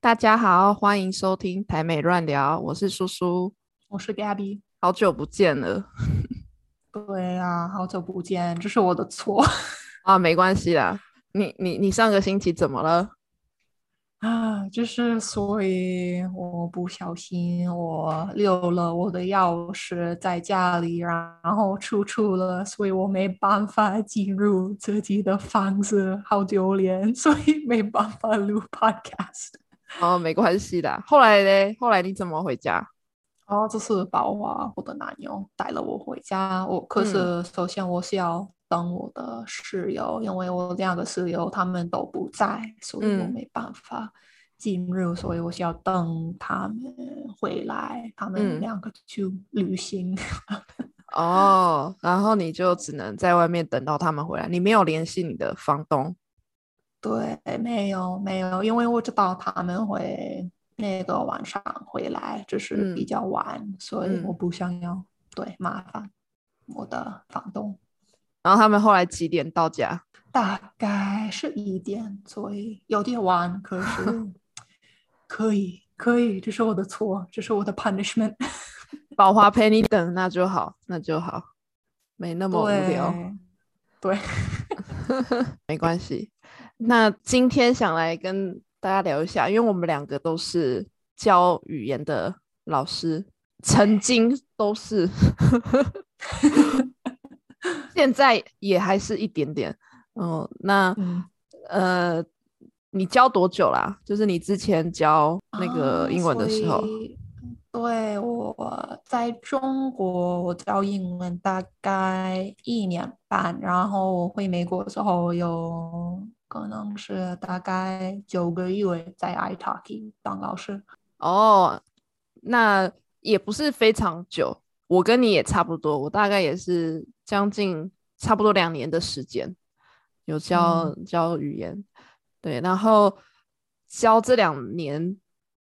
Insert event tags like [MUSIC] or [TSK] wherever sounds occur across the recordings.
大家好，欢迎收听台美乱聊，我是叔叔，我是 Gabby，好久不见了。[LAUGHS] 对啊，好久不见，这是我的错 [LAUGHS] 啊，没关系啦。你你你上个星期怎么了？啊，就是所以我不小心我留了我的钥匙在家里，然后出出了，所以我没办法进入自己的房子，好丢脸，所以没办法录 podcast。[LAUGHS] 哦，没关系的。后来呢？后来你怎么回家？哦，这是宝华我的男友带了我回家。我可是首先我是要等我的室友，因为我两个室友他们都不在，所以我没办法进入，所以我需要等他们回来，他们两个去旅行。[LAUGHS] 哦，然后你就只能在外面等到他们回来，你没有联系你的房东。对，没有没有，因为我知道他们会那个晚上回来，就是比较晚，所以我不想要对麻烦我的房东。然后他们后来几点到家？大概是一点，所以有点晚，可是 [LAUGHS] 可以可以，这是我的错，这是我的 punishment。[LAUGHS] 宝华陪你等，那就好，那就好，没那么无聊。对，[LAUGHS] 没关系。那今天想来跟大家聊一下，因为我们两个都是教语言的老师，曾经都是，[LAUGHS] 现在也还是一点点。嗯，那呃，你教多久啦？就是你之前教那个英文的时候。对，我在中国我教英文大概一年半，然后我回美国的时候有可能是大概九个月在 iTalki 当老师。哦，那也不是非常久，我跟你也差不多，我大概也是将近差不多两年的时间有教教语言。对，然后教这两年。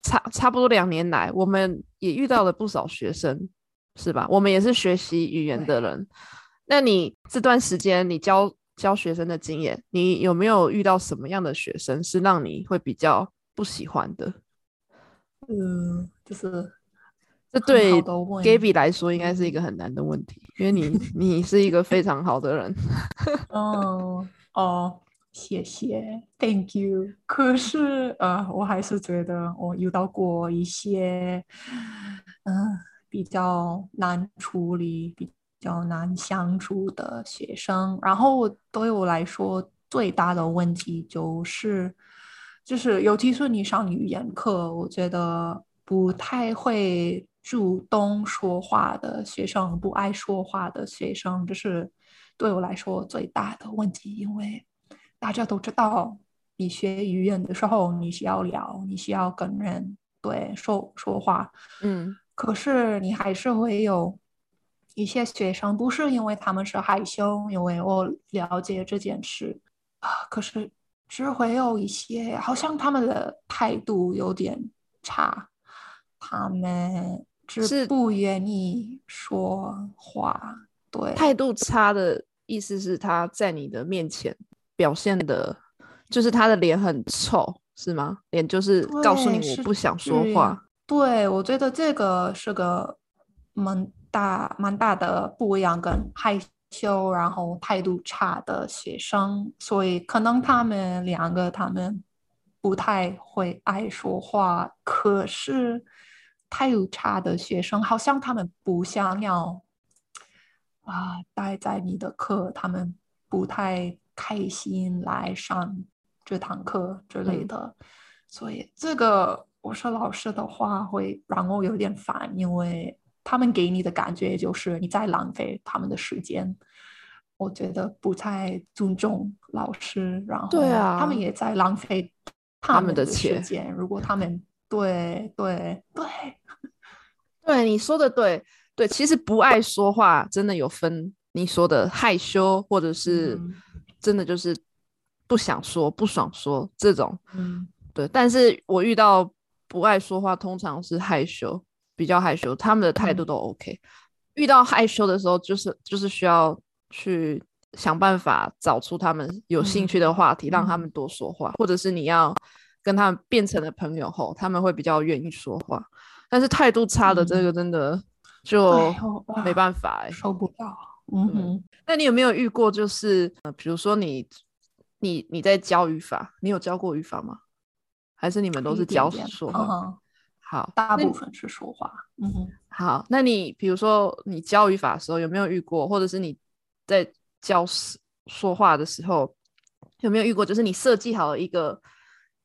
差差不多两年来，我们也遇到了不少学生，是吧？我们也是学习语言的人。那你这段时间你教教学生的经验，你有没有遇到什么样的学生是让你会比较不喜欢的？嗯，就是这对 Gaby 来说应该是一个很难的问题，因为你 [LAUGHS] 你是一个非常好的人。[LAUGHS] 哦哦。谢谢，Thank you。可是，呃，我还是觉得我遇到过一些，嗯，比较难处理、比较难相处的学生。然后，对我来说，最大的问题就是，就是，尤其是你上语言课，我觉得不太会主动说话的学生，不爱说话的学生，这是对我来说最大的问题，因为。大家都知道，你学语言的时候，你需要聊，你需要跟人对说说话，嗯。可是你还是会有一些学生，不是因为他们是害羞，因为我了解这件事啊。可是只会有一些，好像他们的态度有点差，他们是不愿意说话。对，态度差的意思是他在你的面前。表现的，就是他的脸很臭，是吗？脸就是告诉你我不想说话。对，我觉得这个是个蛮大蛮大的不一样，跟害羞然后态度差的学生，所以可能他们两个他们不太会爱说话，可是态度差的学生好像他们不想要啊待在你的课，他们不太。开心来上这堂课之类的，所以这个我说老师的话会让我有点烦，因为他们给你的感觉就是你在浪费他们的时间，我觉得不太尊重老师，然后他们也在浪费他们的时间。如果。他们对对对。[LAUGHS] 对，你说的对对，其实不爱说话真的有分，你说的害羞或者是。真的就是不想说、不爽说这种，嗯，对。但是我遇到不爱说话，通常是害羞，比较害羞，他们的态度都 OK。遇到害羞的时候，就是就是需要去想办法找出他们有兴趣的话题，让他们多说话，或者是你要跟他们变成了朋友后，他们会比较愿意说话。但是态度差的这个真的就没办法哎，受不了。嗯哼，那你有没有遇过？就是呃，比如说你你你在教语法，你有教过语法吗？还是你们都是教说话？好，大部分是说话。嗯哼，好，那你比如说你教语法的时候有没有遇过，或者是你在教说话的时候有没有遇过？就是你设计好了一个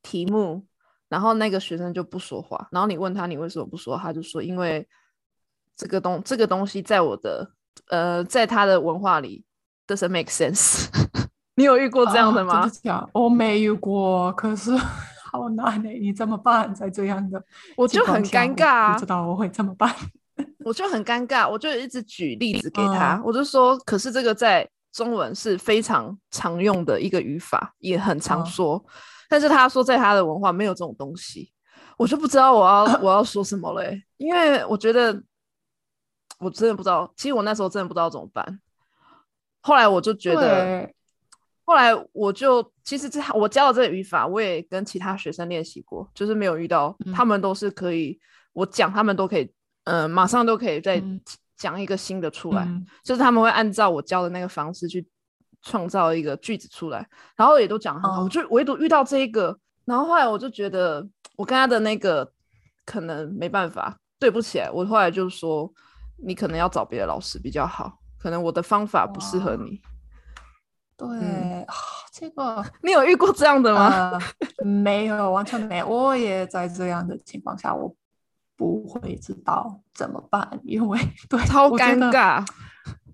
题目。然后那个学生就不说话，然后你问他你为什么不说，他就说因为这个东这个东西在我的呃在他的文化里 doesn't make sense。[LAUGHS] 你有遇过这样的吗？我没遇过，可是 [LAUGHS] 好难哎，你怎么办？在这样的我就很尴尬，不知道我会怎么办。[LAUGHS] 我就很尴尬，我就一直举例子给他，我就说，可是这个在中文是非常常用的一个语法，也很常说。但是他说，在他的文化没有这种东西，我就不知道我要我要说什么了，因为我觉得 [TSK] 我真的不知道。其实我那时候真的不知道怎么办。后来我就觉得，后来我就其实这我教的这个语法，我也跟其他学生练习过，就是没有遇到他们都是可以，我讲他们都可以，嗯，马上都可以再讲一个新的出来，就是他们会按照我教的那个方式去。创造一个句子出来，然后也都讲很好，我就唯独遇到这一个，然后后来我就觉得我跟他的那个可能没办法对不起来，我后来就说你可能要找别的老师比较好，可能我的方法不适合你。对，这个你有遇过这样的吗？没有，完全没有。我也在这样的情况下，我不会知道怎么办，因为对，超尴尬。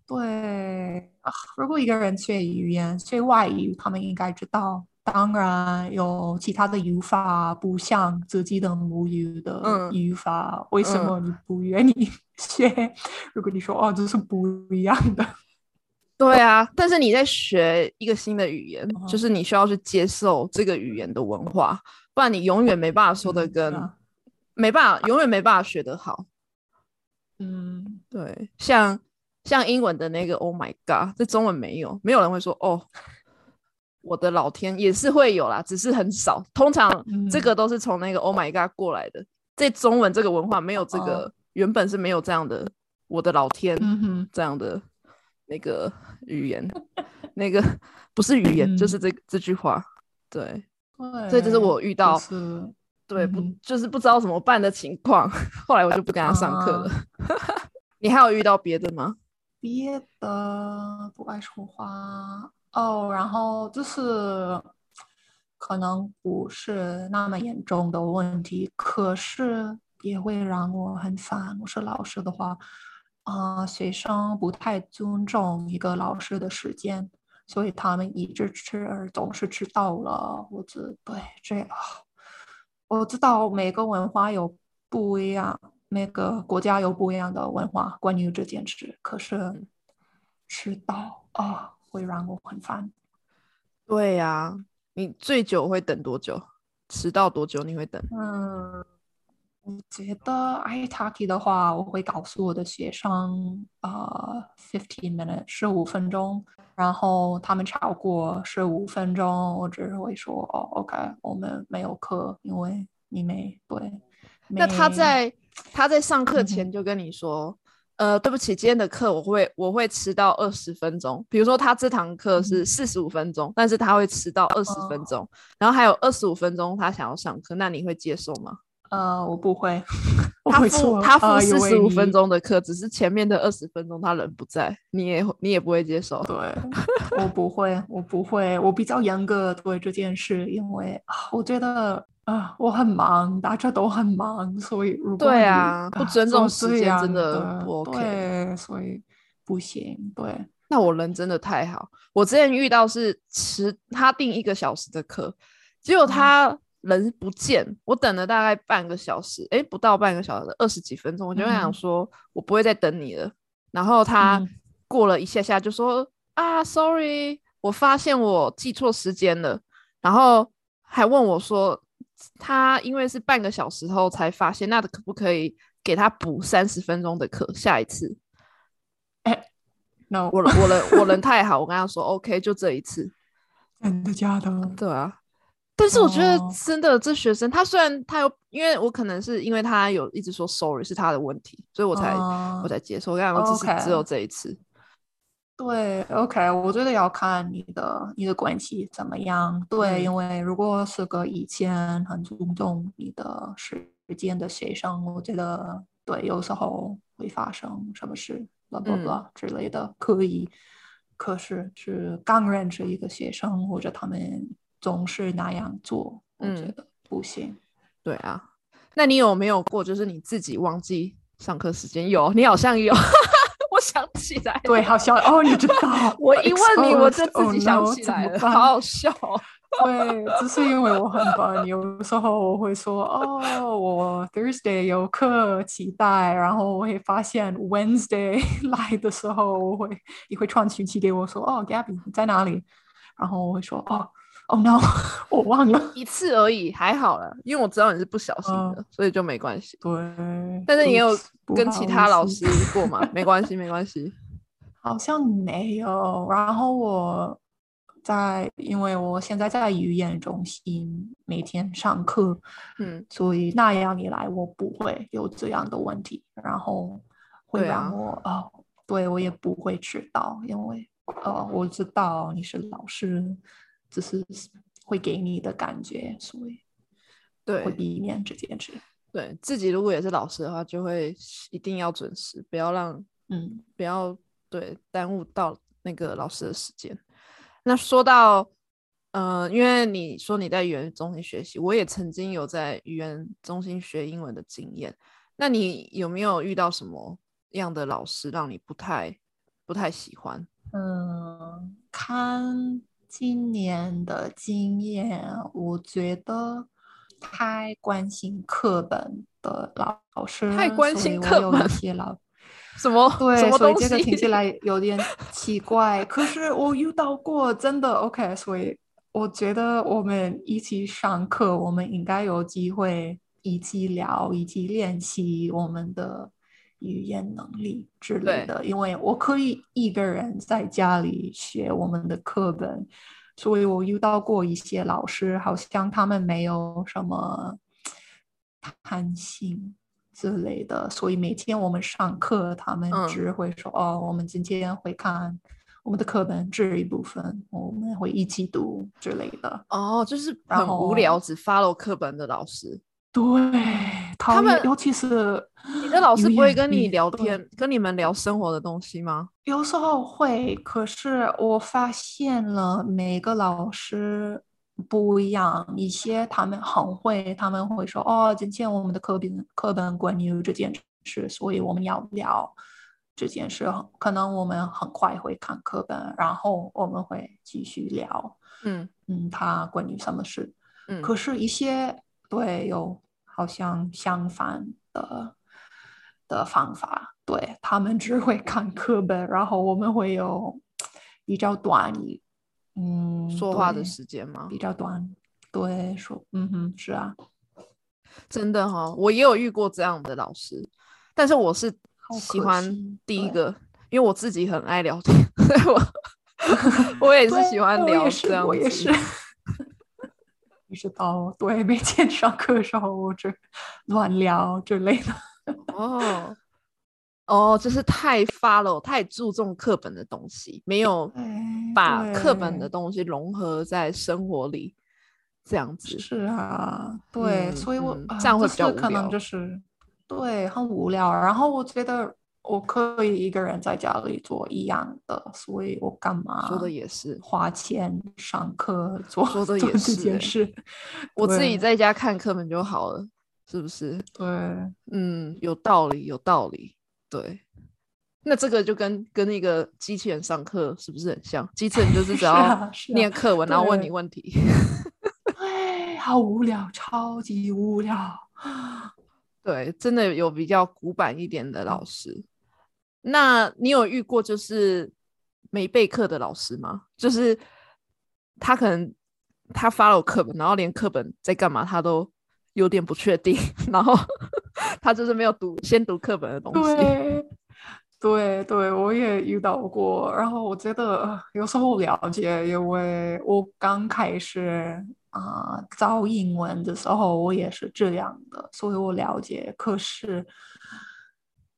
对啊，如果一个人学语言、学外语，他们应该知道，当然有其他的语法不像自己的母语的语法。为什么你不愿意 [LAUGHS] 学？如果你说哦，这是不一样的。对啊，但是你在学一个新的语言，就是你需要去接受这个语言的文化，不然你永远没办法说的跟没办法，永远没办法学得好。嗯，对，像。像英文的那个 “Oh my God”，这中文没有，没有人会说“哦，我的老天”，也是会有啦，只是很少。通常这个都是从那个 “Oh my God” 过来的，在中文这个文化没有这个，原本是没有这样的“我的老天”嗯这样的那个语言，那个不是语言，就是这这句话。对，所以这是我遇到，对不就是不知道怎么办的情况。后来我就不跟他上课了。[LAUGHS] 你还有遇到别的吗？[LAUGHS] 别的不爱说话哦，然后就是可能不是那么严重的问题，可是也会让我很烦。我是老师的话，啊，学生不太尊重一个老师的时间，所以他们一直迟，总是迟到了。我这对这样，我知道每个文化有不一样。每个国家有不一样的文化，关于这件事。可是迟到啊，会让我很烦。对呀，你最久会等多久？迟到多久你会等？嗯，我觉得 I talk 的话，我会告诉我的学生，呃，fifteen minutes 十五分钟。然后他们超过十五分钟，我只是会说，哦，OK，我们没有课，因为你没对。那他在。他在上课前就跟你说，呃，对不起，今天的课我会我会迟到二十分钟。比如说他这堂课是四十五分钟，但是他会迟到二十分钟，然后还有二十五分钟他想要上课，那你会接受吗？呃，我不会。[LAUGHS] 他付他付四十五分钟的课，只是前面的二十分钟他人不在，你也你也不会接受。对，我不会，我不会，我比较严格对这件事，因为我觉得。啊，我很忙，大家都很忙，所以如果对啊，不尊重时间真的不 OK，对，所以不行。对，那我人真的太好。我之前遇到是迟，他定一个小时的课，结果他人不见，我等了大概半个小时，哎，不到半个小时，二十几分钟，我就想说，我不会再等你了。然后他过了一下下就说啊，sorry，我发现我记错时间了，然后还问我说。他因为是半个小时后才发现，那可不可以给他补三十分钟的课？下一次，哎，no，我我人我人太好，我跟他说 [LAUGHS] OK，就这一次。真的假的？对啊，但是我觉得哦真的，这学生他虽然他有，因为我可能是因为他有一直说 sorry 是他的问题，所以我才、嗯我才接受。我讲，只是只有这一次。对，OK，我觉得要看你的你的关系怎么样。对，嗯因为如果是个以前很注重你的时间的学生，我觉得对，有时候会发生什么事 blah 嗯 blah 之类的，可以。可是是刚认识一个学生，或者他们总是那样做，我觉嗯得不行。对啊，那你有没有过就是你自己忘记上课时间？有，你好像有，[LAUGHS] 我想起来。对，好笑哦，你知道我一问你，我 [LAUGHS] 就自己 oh 想起来了，好好笑哦。[LAUGHS] 对，只是因为我很笨，有时候我会说哦，我 Thursday 有课期待，然后我会发现 Wednesday 来的时候，我会你会传讯息给我说哦，Gabby 你在哪里？然后我会说哦，Oh no，[LAUGHS] 我忘了。一次而已，还好了，因为我知道你是不小心的，所以就没关系。对，但是你有跟其他老师过吗？没关系，没关系。[LAUGHS] 好像没有。然后我在，因为我现在在语言中心每天上课，嗯，所以那样一来我不会有这样的问题，然后会让我哦，对我也不会迟到，因为哦我知道你是老师，只是会给你的感觉，所以对会对避免这件事。对，自己如果也是老师的话，就会一定要准时，不要让嗯不要对耽误到那个老师的时间。那说到，呃，因为你说你在语言中心学习，我也曾经有在语言中心学英文的经验。那你有没有遇到什么样的老师让你不太不太喜欢？嗯，看今年的经验，我觉得太关心课本的老师，太关心课本有一些老 [LAUGHS] 什么对，所以这个听起？来 [LAUGHS] 有点奇怪，可是我遇到过，真的 OK，所以我觉得我们一起上课，我们应该有机会一起聊，一起练习我们的语言能力之类的。因为我可以一个人在家里学我们的课本，所以我遇到过一些老师，好像他们没有什么弹性。之类的，所以每天我们上课，他们嗯只会说：“哦，我们今天会看我们的课本这一部分，我们会一起读之类的。哦，就是很无聊，只 follow 课本的老师。”对，他们尤其是你的老师不会跟你聊天，跟你们聊生活的东西吗？有时候会，可是我发现了每个老师不一样，一些他们很会，他们会说哦，今天我们的课本课本关于这件事，所以我们要聊这件事。可能我们很快会看课本，然后我们会继续聊，嗯嗯，他关于什么事。嗯，可是，一些对有好像相反的的方法，对他们只会看课本，然后我们会有比较短一，嗯，说话的时间吗？比较短，对，说，嗯哼，是啊，真的哈、我也有遇过这样的老师，但是我是喜欢第一个，因为我自己很爱聊天，[LAUGHS] 所以我 [LAUGHS] 我也是喜欢聊。我也是。你知道，对，每天上课的时候我就乱聊之类的。哦哦，就是太 follow 太注重课本的东西，没有哎把课本的东西融合在生活里，这样子。是啊，对，嗯所以我、这样会比较无是可能聊就是对很无聊。然后我觉得我可以一个人在家里做一样的，所以我干嘛说的也是，花钱上课做说的做这也是欸件事？我自己在家看课本就好了，是不是？对嗯，有道理，有道理。对，那这个就跟跟那个机器人上课是不是很像？机器人就是只 [LAUGHS] 要念课文，然后问你问题。[LAUGHS] 对，好无聊，超级无聊。对，真的有比较古板一点的嗯老师。那你有遇过就是没备课的老师吗？就是他可能他发了课本，然后连课本在干嘛他都有点不确定，[LAUGHS] 然后 [LAUGHS] 他就是没有读先读课本的东西。对，[LAUGHS] 对对，我也遇到过。然后我觉得有时候了解，因为我刚开始啊教英文的时候，我也是这样的，所以我了解。可是，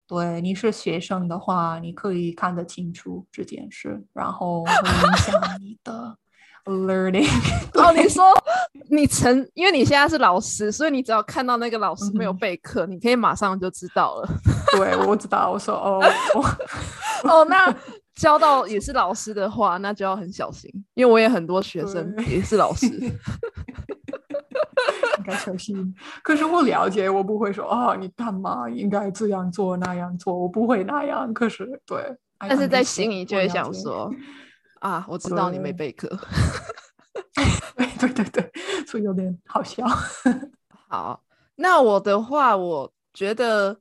对你是学生的话，你可以看得清楚这件事，然后会影响你的。[LAUGHS] Learning 哦，你说你曾，因为你现在是老师，所以你只要看到那个老师没有备课，你可以马上就知道了。[LAUGHS] 对，我知道。我说哦哦，那教到也是老师的话，那就要很小心，因为我也很多学生也是老师，[LAUGHS] 应该小心。可是我了解，我不会说啊，你干嘛应该这样做那样做，我不会那样。可是对，但是在心里就会想说。啊，我知道你没备课，对对对对，所以有点好笑。[LAUGHS] 好，那我的话，我觉得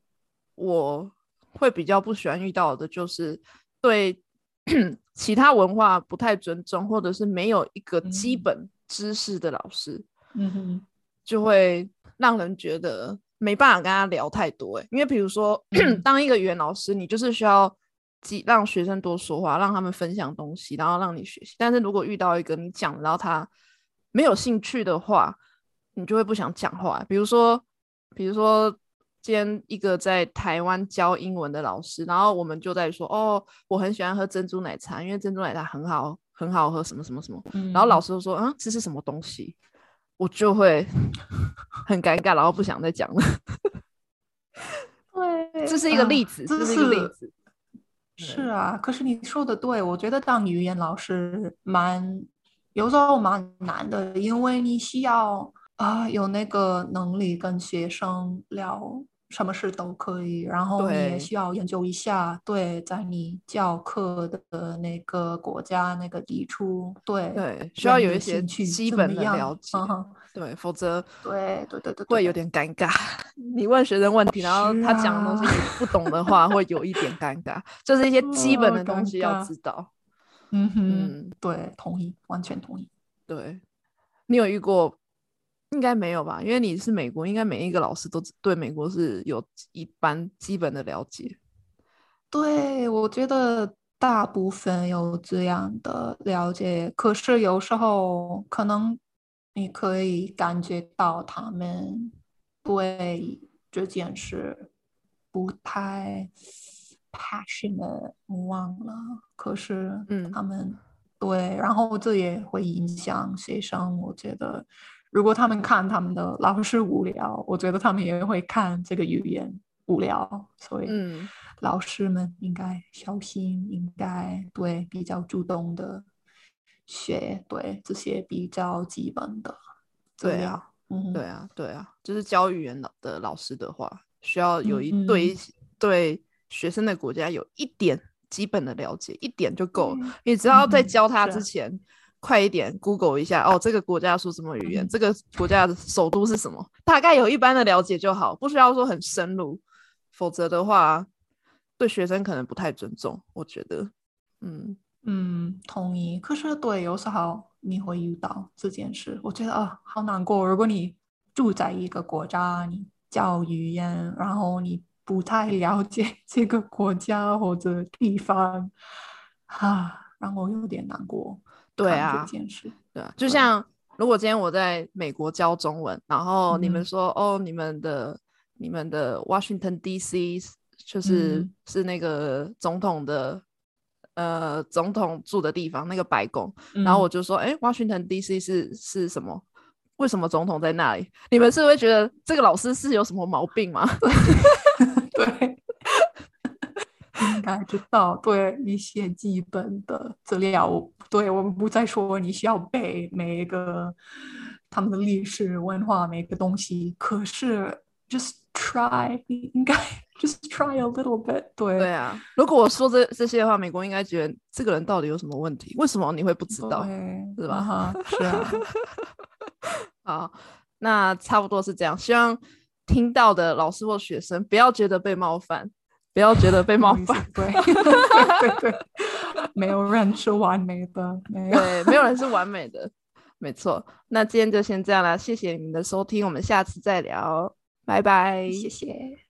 我会比较不喜欢遇到的，就是对 [CLEARS THROAT] 其他文化不太尊重，或者是没有一个基本知识的老师，嗯哼，就会让人觉得没办法跟他聊太多。哎，因为比如说，[CLEARS THROAT] 当一个语言老师，你就是需要。让学生多说话，让他们分享东西，然后让你学习。但是如果遇到一个你讲，然后他没有兴趣的话，你就会不想讲话。比如说，比如说今天一个在台湾教英文的老师，然后我们就在说：“哦，我很喜欢喝珍珠奶茶，因为珍珠奶茶很好，很好喝，什么什么什么。”然后老师就说：“嗯，这是什么东西？”我就会 [LAUGHS] 很尴尬，然后不想再讲了。[LAUGHS] 对，这是一个例子，这是一个例子。是啊，可是你说的对，我觉得当语言老师蛮有时候蛮难的，因为你需要啊有那个能力跟学生聊。什么事都可以，然后你也需要研究一下，对，在你教课的那个国家那个基础，对对，需要有一些基本的了解，对，否则对对对对会有点尴尬。[LAUGHS] 你问学生问题，然后他讲的东西你不懂的话，会有一点尴尬，[LAUGHS] 就是一些 [LAUGHS] 基本的东西要知道。嗯哼，对，同意，完全同意。对你有遇过？应该没有吧，因为你是美国，应该每一个老师都对美国是有一般基本的了解。对，我觉得大部分有这样的了解，可是有时候可能你可以感觉到他们对这件事不太 passionate，我忘了。可是，嗯，他们对，然后这也会影响学生，我觉得。如果他们看他们的老师无聊，我觉得他们也会看这个语言无聊，所以嗯老师们应该小心，应该对比较主动的学对这些比较基本的。对啊，对啊，对啊，就是教语言的的老师的话，需要有一对对学生的国家有一点基本的了解，一点就够了。你只要在教他之前。快一点，Google 一下哦，这个国家说什么语言？这个国家的首都是什么？大概有一般的了解就好，不需要说很深入，否则的话，对学生可能不太尊重。我觉得，嗯嗯，同意。可是对，有时候你会遇到这件事，我觉得啊，好难过。如果你住在一个国家，你教语言，然后你不太了解 [LAUGHS] 这个国家或者地方，啊，让我有点难过。对啊，这件事对啊，就像如果今天我在美国教中文，然后你们说哦，你们的你们的 Washington D.C. 就是是那个总统的呃总统住的地方，那个白宫，然后我就说，哎，Washington D.C. 是是什么？为什么总统在那里？你们是会觉得这个老师是有什么毛病吗？[LAUGHS] 对。应该知道，对一些基本的资料，对我们不再说你需要背每一个他们的历史文化每一个东西。可是，just try，应该 [LAUGHS] just try a little bit。对对啊，如果我说这这些的话，美国应该觉得这个人到底有什么问题？为什么你会不知道？是吧？是啊。[LAUGHS] 好，那差不多是这样。希望听到的老师或学生不要觉得被冒犯。不要觉得被冒 [LAUGHS] 犯，对 [LAUGHS] 对对，没有人是完美的，没有，对，没有人是完美的，没错。那今天就先这样啦，谢谢你们的收听，我们下次再聊，拜拜，谢谢。